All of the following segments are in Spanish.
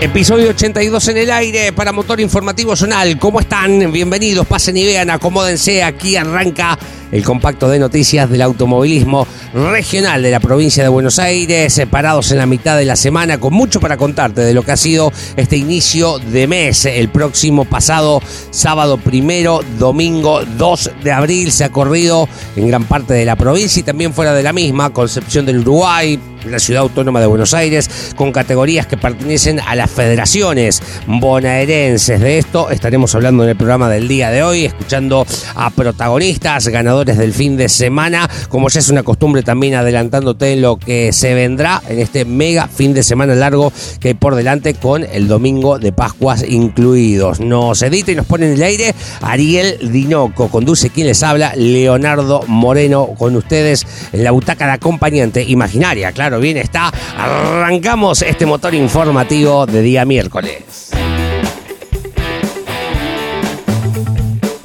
Episodio 82 en el aire para Motor Informativo Zonal. ¿Cómo están? Bienvenidos, pasen y vean, acomódense. Aquí arranca el compacto de noticias del automovilismo regional de la provincia de Buenos Aires, separados en la mitad de la semana, con mucho para contarte de lo que ha sido este inicio de mes. El próximo pasado sábado primero, domingo 2 de abril, se ha corrido en gran parte de la provincia y también fuera de la misma, Concepción del Uruguay, la ciudad autónoma de Buenos Aires, con categorías que pertenecen a las federaciones bonaerenses. De esto estaremos hablando en el programa del día de hoy, escuchando a protagonistas, ganadores del fin de semana, como ya es una costumbre también adelantándote lo que se vendrá en este mega fin de semana largo que hay por delante con el domingo de Pascuas incluidos. Nos edita y nos pone en el aire Ariel Dinoco, conduce quien les habla, Leonardo Moreno, con ustedes en la butaca de acompañante imaginaria, claro bien está. Arrancamos este motor informativo de día miércoles.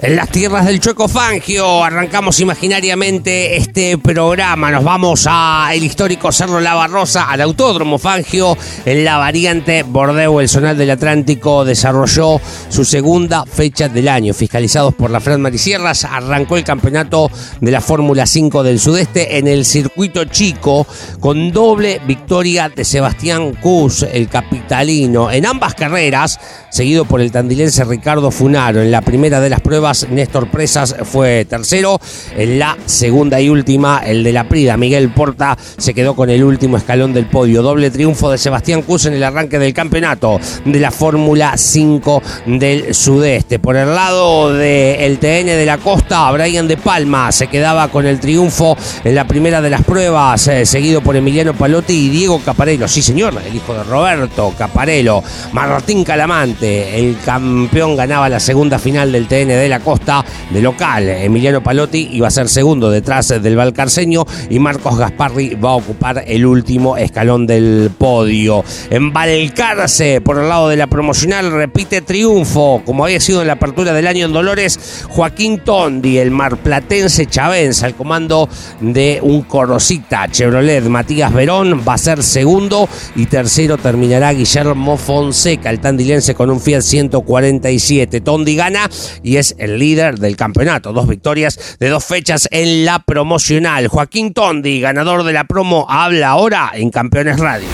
En las tierras del Chueco Fangio arrancamos imaginariamente este programa. Nos vamos a el histórico Cerro Lava Rosa, al Autódromo Fangio, en la variante Bordeo. El Zonal del Atlántico desarrolló su segunda fecha del año. Fiscalizados por la Fran Marisierras, arrancó el campeonato de la Fórmula 5 del Sudeste en el circuito chico, con doble victoria de Sebastián Cus, el capitalino. En ambas carreras, seguido por el tandilense Ricardo Funaro. En la primera de las pruebas, Néstor Presas fue tercero. En la segunda y última, el de la Prida, Miguel Porta, se quedó con el último escalón del podio. Doble triunfo de Sebastián Cus en el arranque del campeonato de la Fórmula 5 del Sudeste. Por el lado del TN de la Costa, Brian de Palma se quedaba con el triunfo en la primera de las pruebas, eh, seguido por Emiliano Palotti y Diego Caparello. Sí, señor, el hijo de Roberto Caparello. Martín Calamante, el campeón, ganaba la segunda final del TN de la Costa de local. Emiliano Palotti iba a ser segundo detrás del Valcarceño y Marcos Gasparri va a ocupar el último escalón del podio. En Valcarce, por el lado de la promocional, repite triunfo, como había sido en la apertura del año en Dolores, Joaquín Tondi, el marplatense Chavenza, al comando de un Corosita Chevrolet. Matías Verón va a ser segundo y tercero terminará Guillermo Fonseca, el tandilense con un Fiat 147. Tondi gana y es líder del campeonato. Dos victorias de dos fechas en la promocional. Joaquín Tondi, ganador de la promo, habla ahora en Campeones Radio.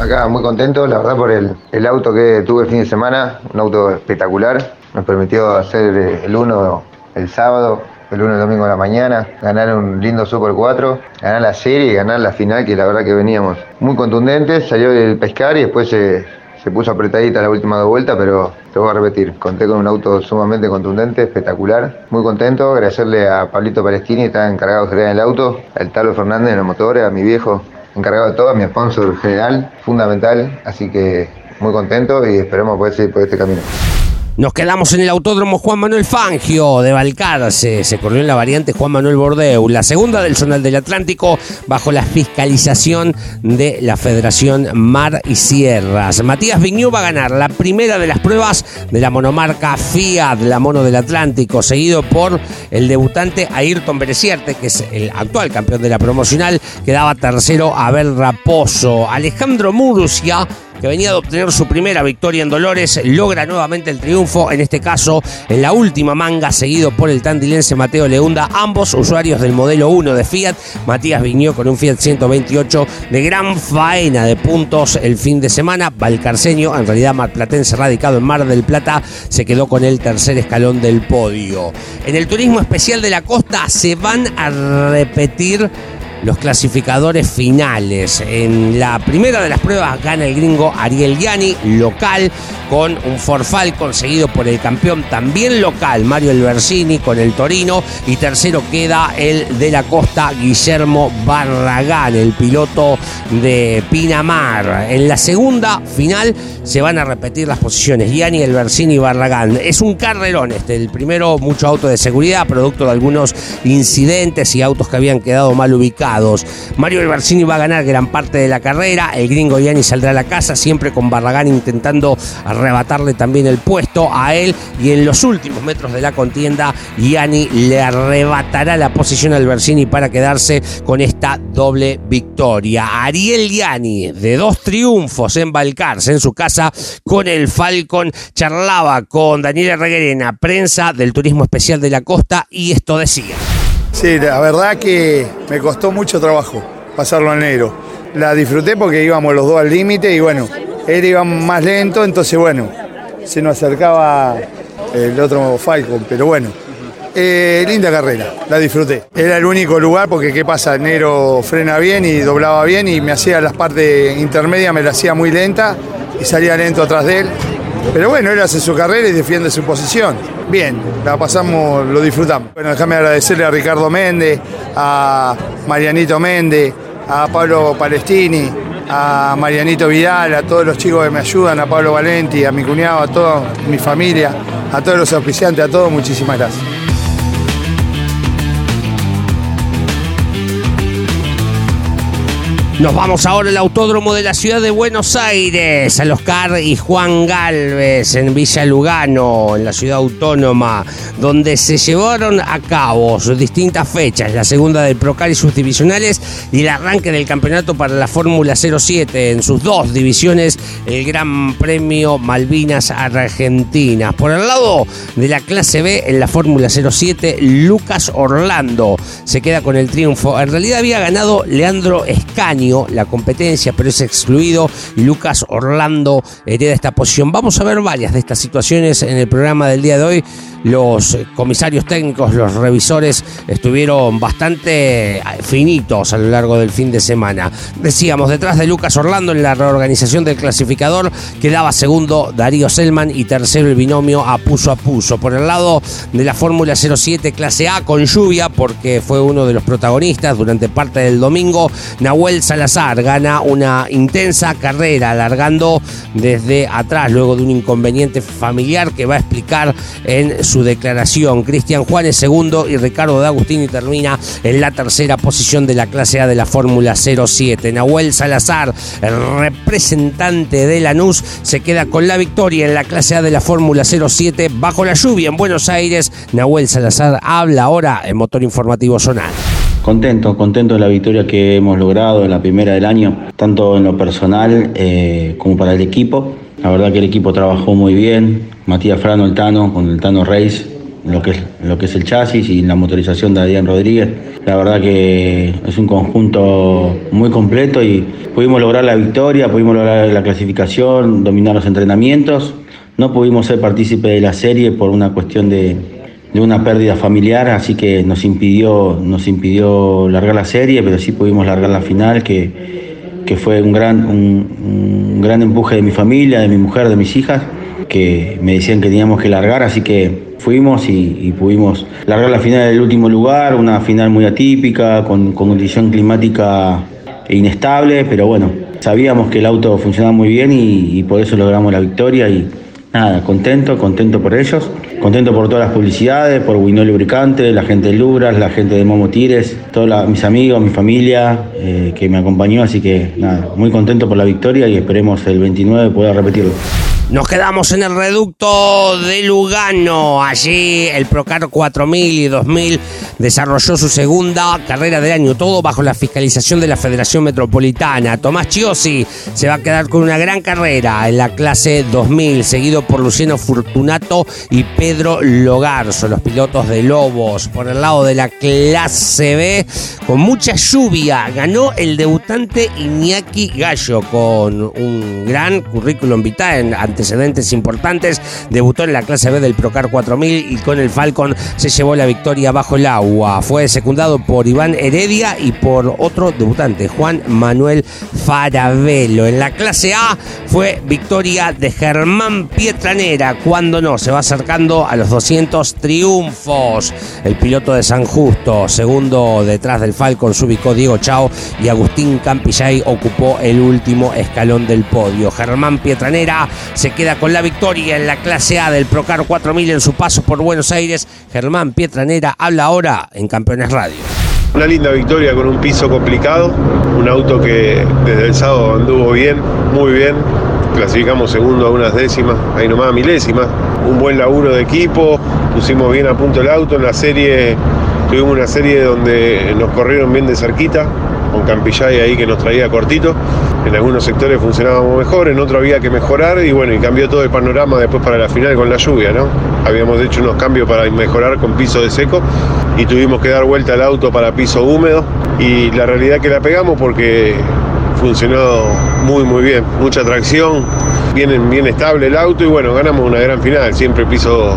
Acá muy contento, la verdad, por el, el auto que tuve el fin de semana, un auto espectacular. Nos permitió hacer eh, el 1 el sábado, el 1 el domingo de la mañana, ganar un lindo Super 4, ganar la serie y ganar la final, que la verdad que veníamos muy contundentes. Salió del pescar y después se, se puso apretadita la última vuelta, pero te voy a repetir, conté con un auto sumamente contundente, espectacular, muy contento, agradecerle a Pablito Palestini, está encargado de generar el auto, al Talo Fernández de los motores, a mi viejo, encargado de todo, a mi sponsor general, fundamental, así que muy contento y esperemos poder seguir por este camino. Nos quedamos en el autódromo Juan Manuel Fangio de Balcarce. Se corrió en la variante Juan Manuel Bordeu, la segunda del Zonal del Atlántico, bajo la fiscalización de la Federación Mar y Sierras. Matías Viñú va a ganar la primera de las pruebas de la monomarca Fiat, la mono del Atlántico, seguido por el debutante Ayrton Berecierte, que es el actual campeón de la promocional, que daba tercero Abel Raposo. Alejandro Murcia que venía de obtener su primera victoria en Dolores, logra nuevamente el triunfo, en este caso en la última manga, seguido por el tandilense Mateo Leunda, ambos usuarios del modelo 1 de Fiat. Matías Viñó con un Fiat 128 de gran faena de puntos el fin de semana. Valcarceño, en realidad marplatense radicado en Mar del Plata, se quedó con el tercer escalón del podio. En el turismo especial de la costa se van a repetir los clasificadores finales. En la primera de las pruebas gana el gringo Ariel Gianni, local, con un forfal conseguido por el campeón también local, Mario Elversini, con el Torino. Y tercero queda el de la costa, Guillermo Barragán, el piloto de Pinamar. En la segunda final se van a repetir las posiciones, Gianni, Elversini y Barragán. Es un carrerón este, el primero mucho auto de seguridad, producto de algunos incidentes y autos que habían quedado mal ubicados. Mario Elversini va a ganar gran parte de la carrera, el gringo Gianni saldrá a la casa, siempre con Barragán intentando arrebatarle también el puesto a él y en los últimos metros de la contienda Gianni le arrebatará la posición a Elversini para quedarse con esta doble victoria. Ariel Gianni, de dos triunfos en Balcarce, en su casa, con el Falcon, charlaba con Daniel Reguerena, prensa del Turismo Especial de la Costa, y esto decía. Sí, la verdad que me costó mucho trabajo pasarlo en negro. La disfruté porque íbamos los dos al límite y bueno, él iba más lento, entonces bueno, se nos acercaba el otro Falcon, pero bueno, eh, linda carrera, la disfruté. Era el único lugar porque qué pasa, Nero frena bien y doblaba bien y me hacía las partes intermedias, me la hacía muy lenta y salía lento atrás de él. Pero bueno, él hace su carrera y defiende su posición. Bien, la pasamos, lo disfrutamos. Bueno, déjame agradecerle a Ricardo Méndez, a Marianito Méndez, a Pablo Palestini, a Marianito Vidal, a todos los chicos que me ayudan, a Pablo Valenti, a mi cuñado, a toda mi familia, a todos los auspiciantes, a todos, muchísimas gracias. Nos vamos ahora al autódromo de la ciudad de Buenos Aires, al Oscar y Juan Galvez en Villa Lugano, en la ciudad autónoma, donde se llevaron a cabo sus distintas fechas, la segunda del Procar y sus divisionales y el arranque del campeonato para la Fórmula 07 en sus dos divisiones, el Gran Premio Malvinas Argentinas. Por el lado de la clase B en la Fórmula 07, Lucas Orlando se queda con el triunfo. En realidad había ganado Leandro La competencia, pero es excluido Lucas Orlando hereda esta posición. Vamos a ver varias de estas situaciones en el programa del día de hoy. Los comisarios técnicos, los revisores estuvieron bastante finitos a lo largo del fin de semana. Decíamos, detrás de Lucas Orlando en la reorganización del clasificador quedaba segundo Darío Selman y tercero el binomio a puso a puso. Por el lado de la Fórmula 07 clase A con lluvia, porque fue uno de los protagonistas durante parte del domingo, Nahuel gana una intensa carrera, alargando desde atrás, luego de un inconveniente familiar que va a explicar en su declaración. Cristian Juan es segundo y Ricardo de Agustini termina en la tercera posición de la clase A de la Fórmula 07. Nahuel Salazar, el representante de Lanús, se queda con la victoria en la clase A de la Fórmula 07 bajo la lluvia en Buenos Aires. Nahuel Salazar habla ahora en Motor Informativo Zonal. Contento, contento de la victoria que hemos logrado en la primera del año, tanto en lo personal eh, como para el equipo. La verdad que el equipo trabajó muy bien. Matías Frano, el Tano, con el Tano Reis, lo que, es, lo que es el chasis y la motorización de Adrián Rodríguez. La verdad que es un conjunto muy completo y pudimos lograr la victoria, pudimos lograr la clasificación, dominar los entrenamientos. No pudimos ser partícipe de la serie por una cuestión de, de una pérdida familiar, así que nos impidió, nos impidió largar la serie, pero sí pudimos largar la final, que, que fue un gran, un, un gran empuje de mi familia, de mi mujer, de mis hijas, que me decían que teníamos que largar, así que fuimos y, pudimos largar la final del último lugar, una final muy atípica, con, con condición climática inestable, pero bueno, sabíamos que el auto funcionaba muy bien y, y por eso logramos la victoria y nada, contento, contento por ellos. Contento por todas las publicidades, por Winol Lubricante, la gente de Lubras, la gente de Momo Tires, todos mis amigos, mi familia eh, que me acompañó, así que nada, muy contento por la victoria y esperemos el 29 poder repetirlo. Nos quedamos en el reducto de Lugano. Allí el Procar 4000 y 2000 desarrolló su segunda carrera del año, todo bajo la fiscalización de la Federación Metropolitana. Tomás Chiosi se va a quedar con una gran carrera en la clase 2000, seguido por Luciano Fortunato y Pedro Logarzo, los pilotos de Lobos. Por el lado de la clase B, con mucha lluvia, ganó el debutante Iñaki Gallo con un gran currículum vitae ante antecedentes importantes. Debutó en la clase B del Procar 4000 y con el Falcon se llevó la victoria bajo el agua. Fue secundado por Iván Heredia y por otro debutante, Juan Manuel Farabelo. En la clase A fue victoria de Germán Pietranera. Cuando no, se va acercando a los 200 triunfos. El piloto de San Justo, segundo detrás del Falcon, se ubicó Diego Chao y Agustín Campillay ocupó el último escalón del podio. Germán Pietranera se queda con la victoria en la clase A del Procar 4000 en su paso por Buenos Aires. Germán Pietranera habla ahora en Campeones Radio. Una linda victoria con un piso complicado, un auto que desde el sábado anduvo bien, muy bien, clasificamos segundo a unas décimas, ahí nomás a milésimas, un buen laburo de equipo, pusimos bien a punto el auto, en la serie tuvimos una serie donde nos corrieron bien de cerquita, con Campillay ahí que nos traía cortito. En algunos sectores funcionábamos mejor, en otros había que mejorar y bueno, y cambió todo el panorama después para la final con la lluvia, ¿no? Habíamos hecho unos cambios para mejorar con piso de seco y tuvimos que dar vuelta al auto para piso húmedo y la realidad que la pegamos porque funcionó muy muy bien, mucha tracción, bien, bien estable el auto y bueno, ganamos una gran final, siempre piso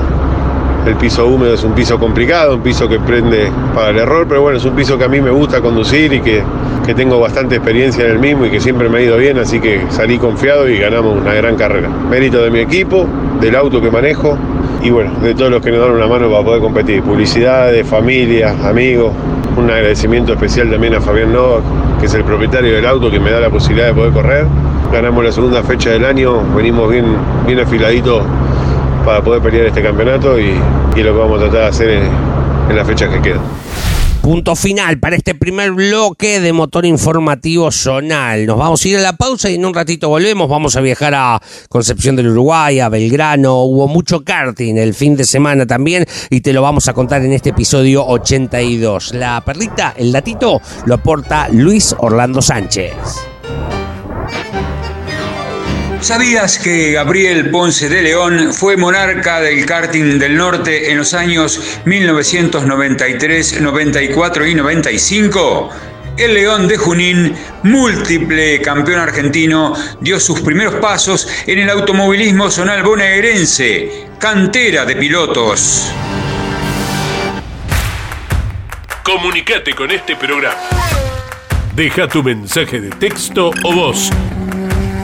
el piso húmedo es un piso complicado, un piso que prende para el error, pero bueno, es un piso que a mí me gusta conducir y que, que, tengo bastante experiencia en el mismo y que siempre me ha ido bien, así que salí confiado y ganamos una gran carrera. Mérito de mi equipo, del auto que manejo y bueno, de todos los que nos dan una mano para poder competir. Publicidades, familia, amigos. Un agradecimiento especial también a Fabián Novak, que es el propietario del auto que me da la posibilidad de poder correr. Ganamos la segunda fecha del año, venimos bien, bien afiladitos para poder pelear este campeonato y, lo que vamos a tratar de hacer en, en las fechas que quedan. Punto final para este primer bloque de motor informativo zonal. Nos vamos a ir a la pausa y en un ratito volvemos. Vamos a viajar a Concepción del Uruguay, a Belgrano. Hubo mucho karting el fin de semana también y te lo vamos a contar en este episodio 82. La perlita, el datito, lo aporta Luis Orlando Sánchez. ¿Sabías que Gabriel Ponce de León fue monarca del karting del norte en los años 1993, 94 y 95? El León de Junín, múltiple campeón argentino, dio sus primeros pasos en el automovilismo zonal bonaerense, cantera de pilotos. Comunicate con este programa. Deja tu mensaje de texto o voz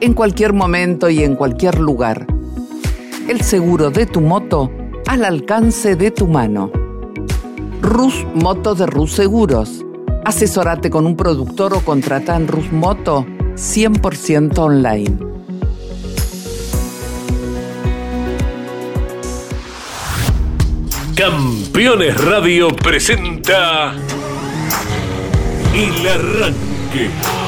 en cualquier momento y en cualquier lugar. El seguro de tu moto al alcance de tu mano. Rus Moto de Rus Seguros. Asesorate con un productor o contrata en Rus Moto 100% online. Campeones Radio presenta El Arranque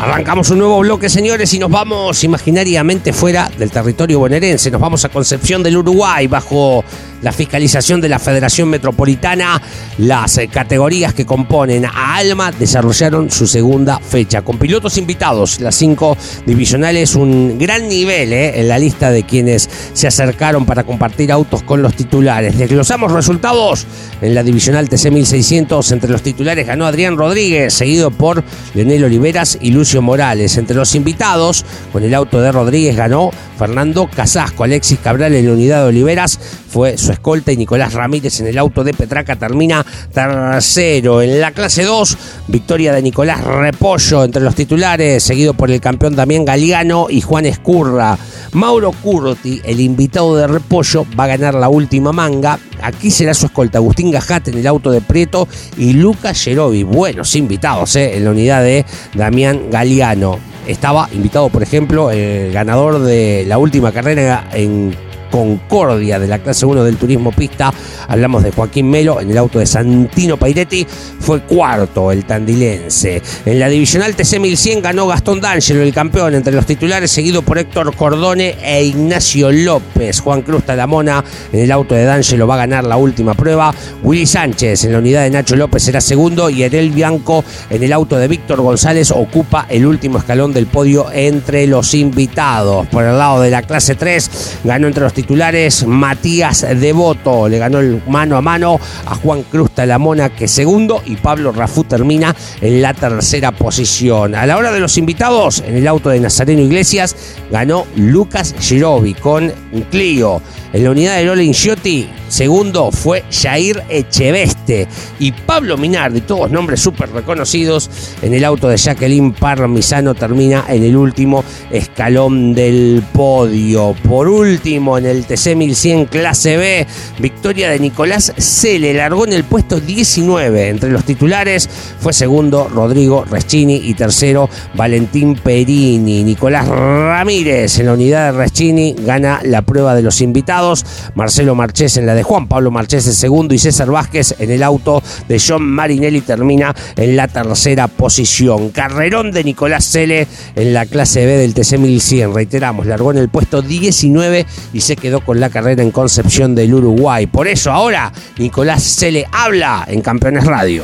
Arrancamos un nuevo bloque, señores, y nos vamos imaginariamente fuera del territorio bonaerense. Nos vamos a Concepción del Uruguay, bajo la fiscalización de la Federación Metropolitana. Las eh, categorías que componen a Alma desarrollaron su segunda fecha, con pilotos invitados. Las cinco divisionales, un gran nivel eh, en la lista de quienes se acercaron para compartir autos con los titulares. Desglosamos resultados en la divisional TC 1600. Entre los titulares ganó Adrián Rodríguez, seguido por Leonel Oliveras y Morales. Entre los invitados, con el auto de Rodríguez ganó Fernando Casasco. Alexis Cabral en la unidad de Oliveras fue su escolta y Nicolás Ramírez en el auto de Petraca termina tercero. En la clase 2, victoria de Nicolás Repollo entre los titulares, seguido por el campeón Damián Galiano y Juan Escurra. Mauro Curti, el invitado de Repollo, va a ganar la última manga. Aquí será su escolta Agustín Gajate en el auto de Prieto y Lucas Gerovi. Buenos invitados eh, en la unidad de Damián Galiano estaba invitado, por ejemplo, el ganador de la última carrera en Concordia de la clase 1 del turismo pista. Hablamos de Joaquín Melo en el auto de Santino Pairetti. Fue cuarto el tandilense. En la divisional TC 1100 ganó Gastón D'Angelo, el campeón entre los titulares, seguido por Héctor Cordone e Ignacio López. Juan Cruz Talamona en el auto de D'Angelo va a ganar la última prueba. Willy Sánchez en la unidad de Nacho López será segundo y Erel Bianco en el auto de Víctor González ocupa el último escalón del podio entre los invitados. Por el lado de la clase 3 ganó entre los titulares, Matías Devoto le ganó el mano a mano a Juan Cruz Talamona, que segundo, y Pablo Rafú termina en la tercera posición. A la hora de los invitados, en el auto de Nazareno Iglesias, ganó Lucas Girovi con un Clio. En la unidad de Lola Inciotti, segundo fue Jair Echeveste y Pablo Minardi, todos nombres súper reconocidos. En el auto de Jacqueline Parmisano termina en el último escalón del podio. Por último, en el TC 1100 clase B, victoria de Nicolás se le largó en el puesto 19. Entre los titulares fue segundo Rodrigo Reschini y tercero Valentín Perini. Nicolás Ramírez en la unidad de Reschini gana la prueba de los invitados Marcelo Marchés en la de Juan Pablo Marchés en segundo y César Vázquez en el auto de John Marinelli termina en la tercera posición. Carrerón de Nicolás Cele en la clase B del TC 1100. Reiteramos, largó en el puesto 19 y se quedó con la carrera en Concepción del Uruguay. Por eso ahora Nicolás Cele habla en Campeones Radio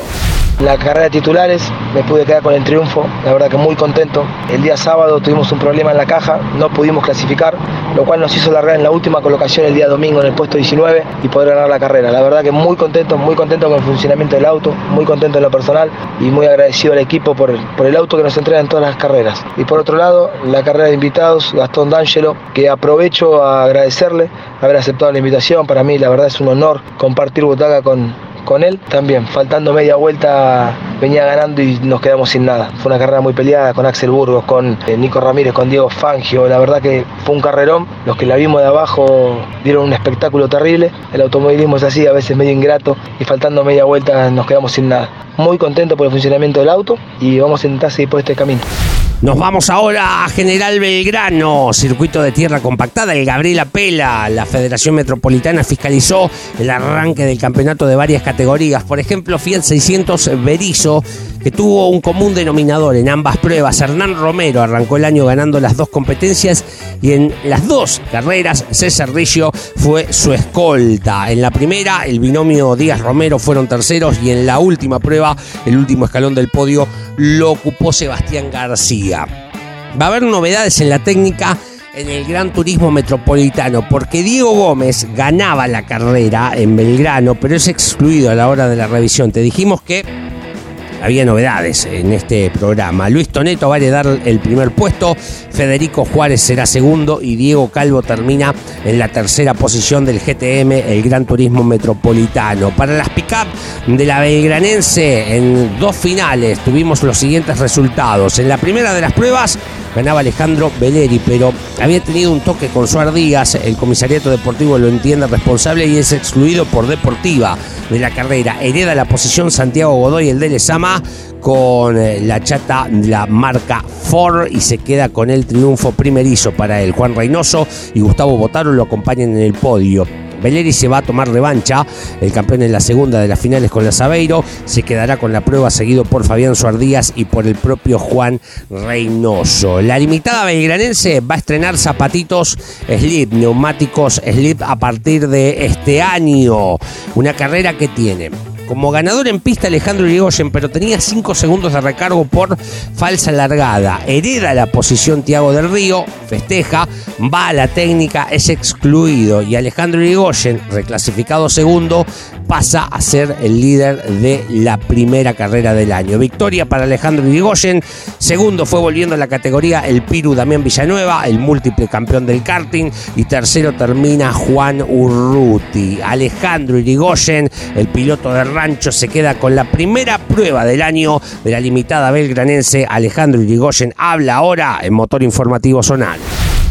la carrera de titulares, me pude quedar con el triunfo, la verdad que muy contento. El día sábado tuvimos un problema en la caja, no pudimos clasificar, lo cual nos hizo largar en la última colocación el día domingo en el puesto 19 y poder ganar la carrera. La verdad que muy contento, muy contento con el funcionamiento del auto, muy contento en lo personal y muy agradecido al equipo por, por el auto que nos entrega en todas las carreras. Y por otro lado, la carrera de invitados, Gastón D'Angelo, que aprovecho a agradecerle haber aceptado la invitación. Para mí la verdad es un honor compartir butaca con, con él también. Faltando media vuelta venía ganando y nos quedamos sin nada. Fue una carrera muy peleada con Axel Burgos, con eh, Nico Ramírez, con Diego Fangio. La verdad que fue un carrerón. Los que la vimos de abajo dieron un espectáculo terrible. El automovilismo es así, a veces medio ingrato y faltando media vuelta nos quedamos sin nada. Muy contento por el funcionamiento del auto y vamos a intentar seguir por este camino. Nos vamos ahora a General Belgrano, circuito de tierra compactada. El Gabriela Pela, la Federación Metropolitana fiscalizó el arranque del campeonato de varias categorías. Por ejemplo, Fiat 600 Berizo, que tuvo un común denominador en ambas pruebas. Hernán Romero arrancó el año ganando las dos competencias y en las dos carreras César Riggio fue su escolta. En la primera, el binomio Díaz Romero fueron terceros y en la última prueba, el último escalón del podio, lo ocupó Sebastián García. Va a haber novedades en la técnica en el Gran Turismo Metropolitano, porque Diego Gómez ganaba la carrera en Belgrano, pero es excluido a la hora de la revisión. Te dijimos que había novedades en este programa. Luis Toneto va a heredar el primer puesto, Federico Juárez será segundo y Diego Calvo termina en la tercera posición del GTM, el Gran Turismo Metropolitano. Para las pick-up de la Belgranense, en dos finales tuvimos los siguientes resultados. En la primera de las pruebas, ganaba Alejandro Veleri, pero había tenido un toque con Suar Díaz, el comisariato deportivo lo entiende responsable y es excluido por Deportiva de la carrera. Hereda la posición Santiago Godoy, el de Lezama, con eh, la chata la marca Ford y se queda con el triunfo primerizo para él. Juan Reynoso y Gustavo Botaro lo acompañan en el podio. Beleri se va a tomar revancha, el campeón en la segunda de las finales con la Sabeiro, se quedará con la prueba seguido por Fabián Suardías y por el propio Juan Reynoso. La limitada belgranense va a estrenar zapatitos slip, neumáticos slip a partir de este año, una carrera que tiene como ganador en pista Alejandro Irigoyen, pero tenía 5 segundos de recargo por falsa largada. Hereda la posición Tiago del Río, festeja, va a la técnica, es excluido y Alejandro Irigoyen, reclasificado segundo, pasa a ser el líder de la primera carrera del año. Victoria para Alejandro Irigoyen, segundo fue volviendo a la categoría el Piru Damián Villanueva, el múltiple campeón del karting y tercero termina Juan Urruti. Alejandro Irigoyen, el piloto de Rancho se queda con la primera prueba del año de la limitada belgranense. Alejandro Irigoyen habla ahora en Motor Informativo Zonal.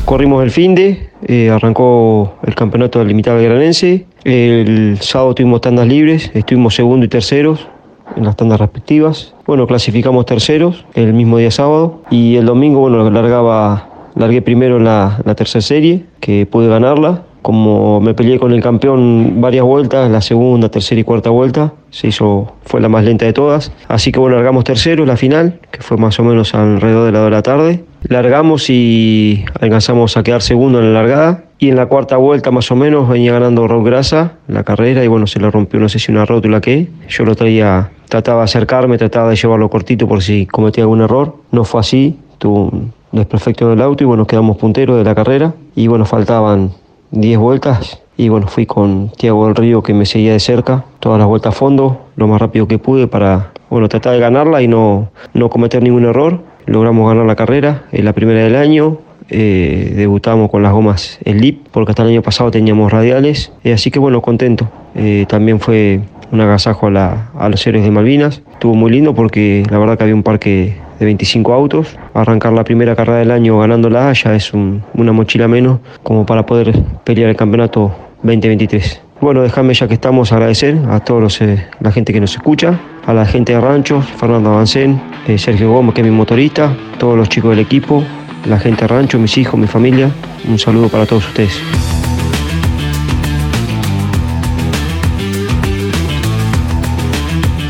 Corrimos el fin de, eh, arrancó el campeonato de limitada belgranense. El sábado tuvimos tandas libres, estuvimos segundo y terceros en las tandas respectivas. Bueno, clasificamos terceros el mismo día sábado y el domingo, bueno, largaba, largué primero la, la tercera serie, que pude ganarla como me peleé con el campeón varias vueltas, la segunda, tercera y cuarta vuelta, se hizo, fue la más lenta de todas. Así que bueno, largamos tercero la final, que fue más o menos alrededor de la de la tarde. Largamos y alcanzamos a quedar segundo en la largada. Y en la cuarta vuelta más o menos venía ganando Raúl Grasa la carrera y bueno, se le rompió, no sé si una rótula que yo lo traía, trataba de acercarme, trataba de llevarlo cortito por si cometía algún error. No fue así, tuvo un desperfecto del auto y bueno, quedamos punteros de la carrera. Y bueno, faltaban 10 vueltas y bueno, fui con Tiago del Río que me seguía de cerca, todas las vueltas a fondo, lo más rápido que pude para bueno, tratar de ganarla y no, no cometer ningún error. Logramos ganar la carrera, en la primera del año, eh, debutamos con las gomas LIP, porque hasta el año pasado teníamos radiales, eh, así que bueno, contento. Eh, también fue un agasajo a, la, a los héroes de Malvinas, estuvo muy lindo porque la verdad que había un parque de 25 autos. Arrancar la primera carrera del año ganándola ya es una mochila menos como para poder pelear el campeonato 2023. Bueno, déjame ya que estamos agradecer a todos eh, la gente que nos escucha, a la gente de Ranchos, Fernando Avancén, eh, Sergio Gómez, que es mi motorista, todos los chicos del equipo, la gente de Rancho, mis hijos, mi familia. Un saludo para todos ustedes.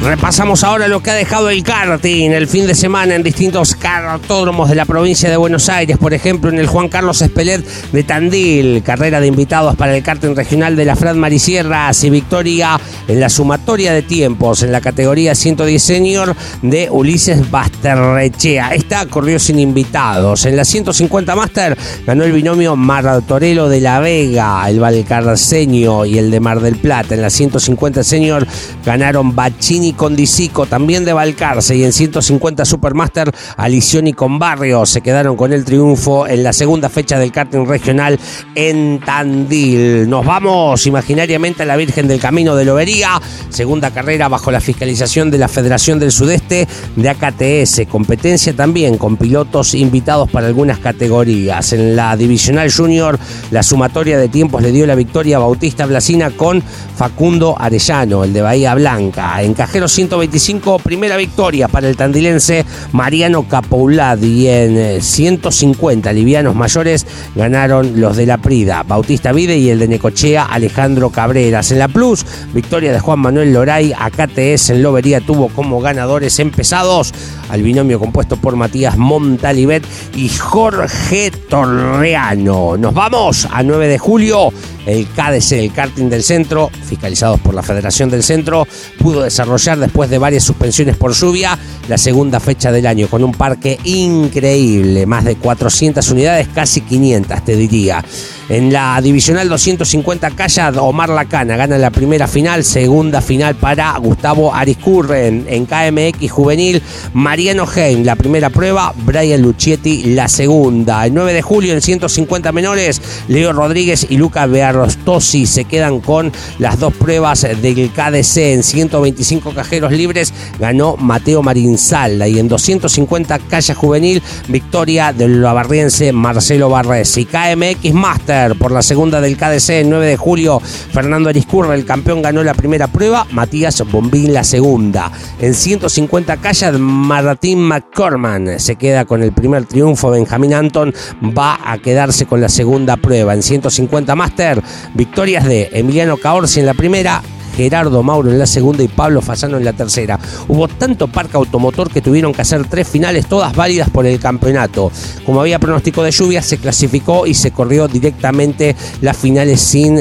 Repasamos ahora lo que ha dejado el karting el fin de semana en distintos cartódromos de la provincia de Buenos Aires. Por ejemplo, en el Juan Carlos Espelet de Tandil, carrera de invitados para el karting regional de la Fran Marisierras y victoria en la sumatoria de tiempos en la categoría 110 senior de Ulises Basterrechea. Esta corrió sin invitados. En la 150 Master ganó el binomio Martorelo de la Vega, el Valcarceño y el de Mar del Plata. En la 150 senior ganaron Bachini con Disico, también de Balcarce y en 150 Supermaster, Alicioni con Barrio se quedaron con el triunfo en la segunda fecha del karting regional en Tandil. Nos vamos imaginariamente a la Virgen del Camino de Lobería, segunda carrera bajo la fiscalización de la Federación del Sudeste de AKTS, competencia también con pilotos invitados para algunas categorías. En la Divisional Junior, la sumatoria de tiempos le dio la victoria a Bautista Blasina con Facundo Arellano, el de Bahía Blanca. En Cajero 125, primera victoria para el tandilense Mariano Capouladi. En 150 eh, livianos mayores ganaron los de la Prida, Bautista Vide y el de Necochea, Alejandro Cabreras. En la Plus, victoria de Juan Manuel Loray, AKTS en Lobería tuvo como ganadores empezados al binomio compuesto por Matías Montalivet y Jorge Torreano. Nos vamos a 9 de julio. El KDC, el karting del centro, fiscalizados por la Federación del Centro, pudo desarrollar después de varias suspensiones por lluvia la segunda fecha del año con un parque increíble, más de 400 unidades, casi 500 te diría. En la divisional 250 Calla, Omar Lacana gana la primera final, segunda final para Gustavo Ariscurren. En KMX Juvenil, Mariano Heim, la primera prueba, Brian Luchetti, la segunda. El 9 de julio, en 150 menores, Leo Rodríguez y Luca Bearostosi se quedan con las dos pruebas del KDC. En 125 cajeros libres, ganó Mateo Marinsalda. Y en 250 Calla Juvenil, victoria del lavarriense Marcelo Barres. Y KMX Master por la segunda del KDC el 9 de julio, Fernando Ariscurra, el campeón, ganó la primera prueba, Matías Bombín la segunda. En 150 calles, Martín McCorman se queda con el primer triunfo, Benjamín Anton va a quedarse con la segunda prueba. En 150 Master, victorias de Emiliano Caorsi en la primera, Gerardo Mauro en la segunda y Pablo Fasano en la tercera. Hubo tanto parque automotor que tuvieron que hacer tres finales, todas válidas por el campeonato. Como había pronóstico de lluvia, se clasificó y se corrió directamente las finales sin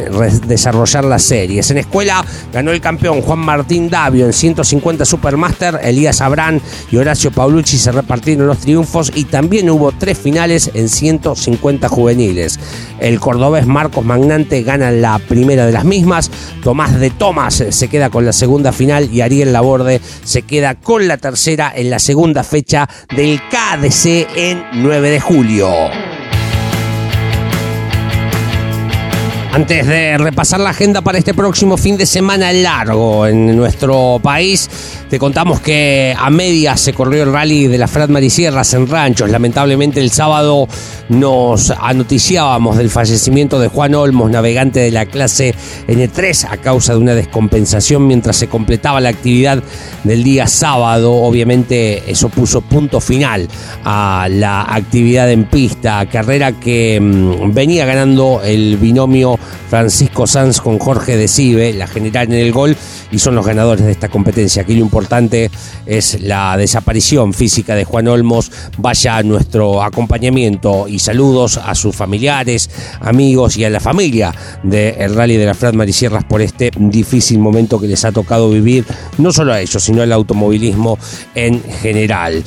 desarrollar las series. En escuela ganó el campeón Juan Martín Davio en 150 Supermaster, Elías Abrán y Horacio Paulucci se repartieron los triunfos y también hubo tres finales en 150 juveniles. El cordobés Marcos Magnante gana la primera de las mismas, Tomás de Tomás se queda con la segunda final y Ariel Laborde se queda con la tercera en la segunda fecha del KDC en 9 de julio. Antes de repasar la agenda para este próximo fin de semana largo en nuestro país, te contamos que a medias se corrió el rally de la Frat Marisierras en Ranchos. Lamentablemente el sábado nos anoticiábamos del fallecimiento de Juan Olmos, navegante de la clase N3, a causa de una descompensación mientras se completaba la actividad del día sábado. Obviamente eso puso punto final a la actividad en pista, carrera que mm, venía ganando el binomio Francisco Sanz con Jorge Decibe, la general en el gol, y son los ganadores de esta competencia. Aquí lo importante es la desaparición física de Juan Olmos. Vaya nuestro acompañamiento y saludos a sus familiares, amigos y a la familia del Rally de la Frat Marisierras por este difícil momento que les ha tocado vivir, no solo a ellos, sino al automovilismo en general.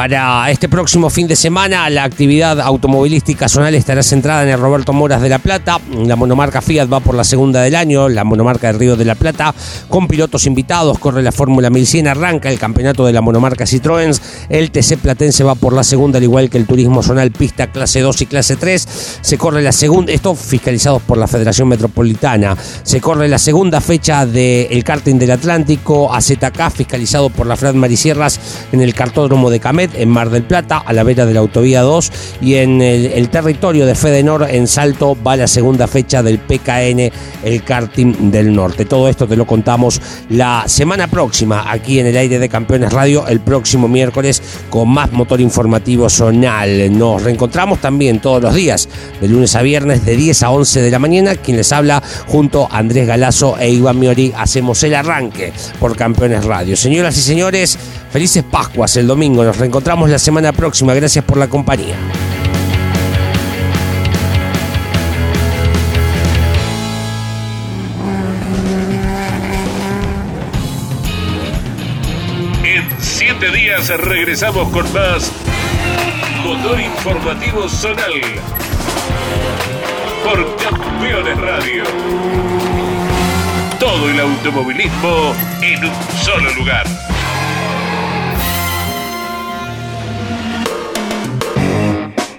Para este próximo fin de semana, la actividad automovilística zonal estará centrada en el Roberto Moras de La Plata. La monomarca Fiat va por la segunda del año, la monomarca del Río de la Plata, con pilotos invitados. Corre la Fórmula 1100, arranca el campeonato de la monomarca Citroën. El TC Platense va por la segunda, al igual que el turismo zonal pista clase 2 y clase 3. Se corre la segunda, esto fiscalizados por la Federación Metropolitana. Se corre la segunda fecha del karting del Atlántico, AZK, fiscalizado por la Frat Marisierras en el cartódromo de Camet en Mar del Plata, a la vera de la Autovía 2, y en el, territorio de Fedenor, en Salto, va la segunda fecha del PKN, el karting del norte. Todo esto te lo contamos la semana próxima, aquí en el aire de Campeones Radio, el próximo miércoles, con más motor informativo zonal. Nos reencontramos también todos los días, de lunes a viernes, de 10 a 11 de la mañana. Quien les habla, junto a Andrés Galazo e Iván Miori, hacemos el arranque por Campeones Radio. Señoras y señores, felices Pascuas el domingo. Nos reencontramos encontramos la semana próxima. Gracias por la compañía. En siete días regresamos con más Motor Informativo Zonal por Campeones Radio. Todo el automovilismo en un solo lugar.